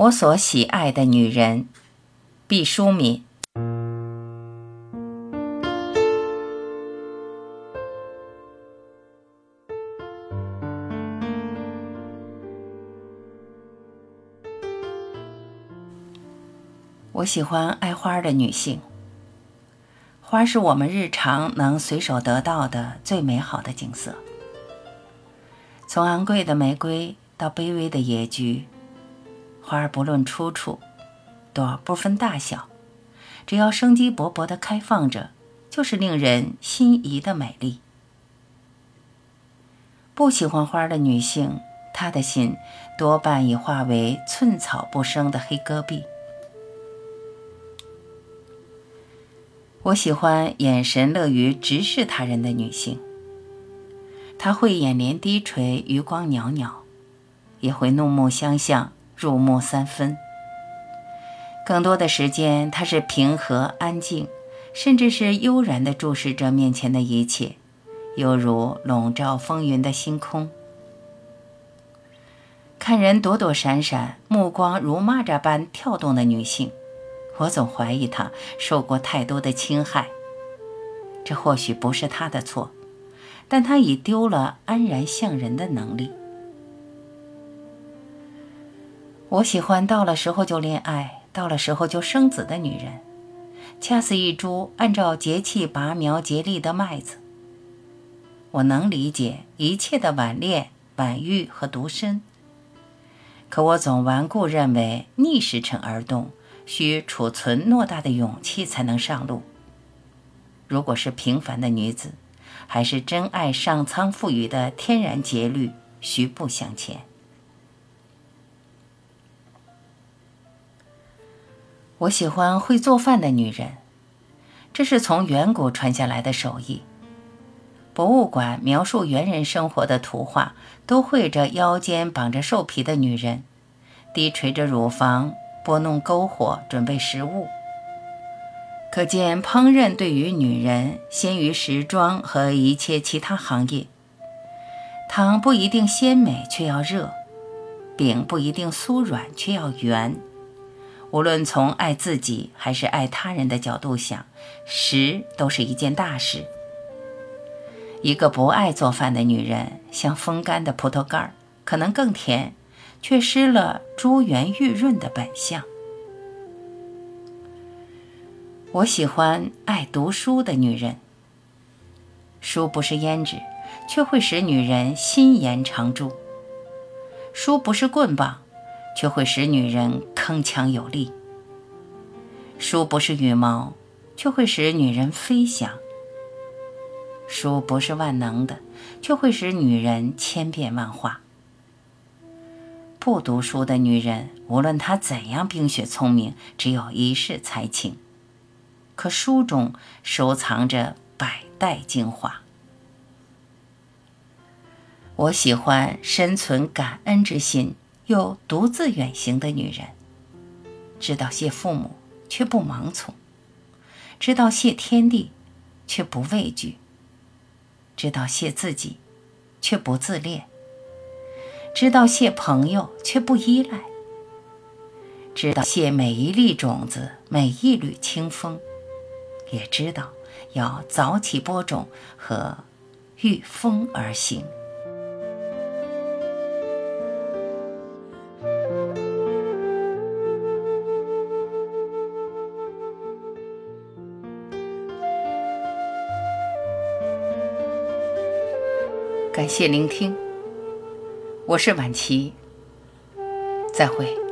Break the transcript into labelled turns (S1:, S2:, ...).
S1: 我所喜爱的女人，毕淑敏。我喜欢爱花的女性。花是我们日常能随手得到的最美好的景色。从昂贵的玫瑰到卑微的野菊，花儿不论出处，朵不分大小，只要生机勃勃地开放着，就是令人心仪的美丽。不喜欢花的女性，她的心多半已化为寸草不生的黑戈壁。我喜欢眼神乐于直视他人的女性。她会眼帘低垂，余光袅袅，也会怒目相向，入木三分。更多的时间，她是平和安静，甚至是悠然地注视着面前的一切，犹如笼罩风云的星空。看人躲躲闪闪，目光如蚂蚱般跳动的女性。我总怀疑她受过太多的侵害，这或许不是他的错，但他已丢了安然向人的能力。我喜欢到了时候就恋爱，到了时候就生子的女人，恰似一株按照节气拔苗结粒的麦子。我能理解一切的晚恋、晚育和独身，可我总顽固认为逆时辰而动。需储存偌大的勇气才能上路。如果是平凡的女子，还是真爱上苍赋予的天然节律，徐步向前。我喜欢会做饭的女人，这是从远古传下来的手艺。博物馆描述猿人生活的图画，都绘着腰间绑着兽皮的女人，低垂着乳房。拨弄篝火，准备食物。可见烹饪对于女人先于时装和一切其他行业。汤不一定鲜美，却要热；饼不一定酥软，却要圆。无论从爱自己还是爱他人的角度想，食都是一件大事。一个不爱做饭的女人，像风干的葡萄干儿，可能更甜。却失了珠圆玉润的本相。我喜欢爱读书的女人。书不是胭脂，却会使女人心颜常驻；书不是棍棒，却会使女人铿锵有力；书不是羽毛，却会使女人飞翔；书不是万能的，却会使女人千变万化。不读书的女人，无论她怎样冰雪聪明，只有一世才情。可书中收藏着百代精华。我喜欢深存感恩之心又独自远行的女人，知道谢父母却不盲从，知道谢天地却不畏惧，知道谢自己却不自恋。知道谢朋友却不依赖，知道谢每一粒种子，每一缕清风，也知道要早起播种和御风而行。感谢聆听。我是晚琪，再会。